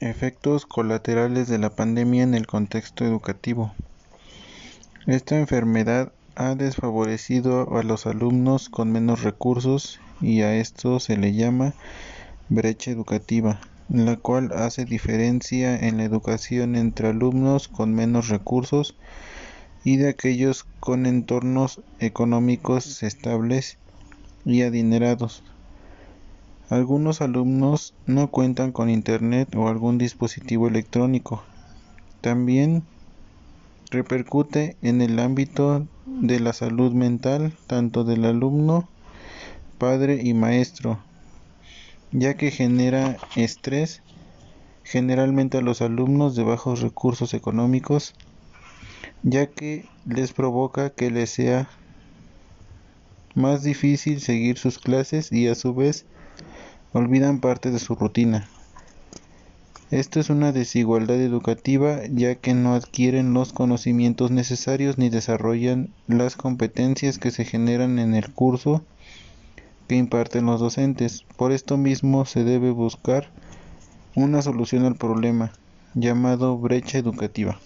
Efectos colaterales de la pandemia en el contexto educativo. Esta enfermedad ha desfavorecido a los alumnos con menos recursos y a esto se le llama brecha educativa, la cual hace diferencia en la educación entre alumnos con menos recursos y de aquellos con entornos económicos estables y adinerados. Algunos alumnos no cuentan con Internet o algún dispositivo electrónico. También repercute en el ámbito de la salud mental tanto del alumno, padre y maestro, ya que genera estrés generalmente a los alumnos de bajos recursos económicos, ya que les provoca que les sea más difícil seguir sus clases y a su vez olvidan parte de su rutina. Esto es una desigualdad educativa ya que no adquieren los conocimientos necesarios ni desarrollan las competencias que se generan en el curso que imparten los docentes. Por esto mismo se debe buscar una solución al problema llamado brecha educativa.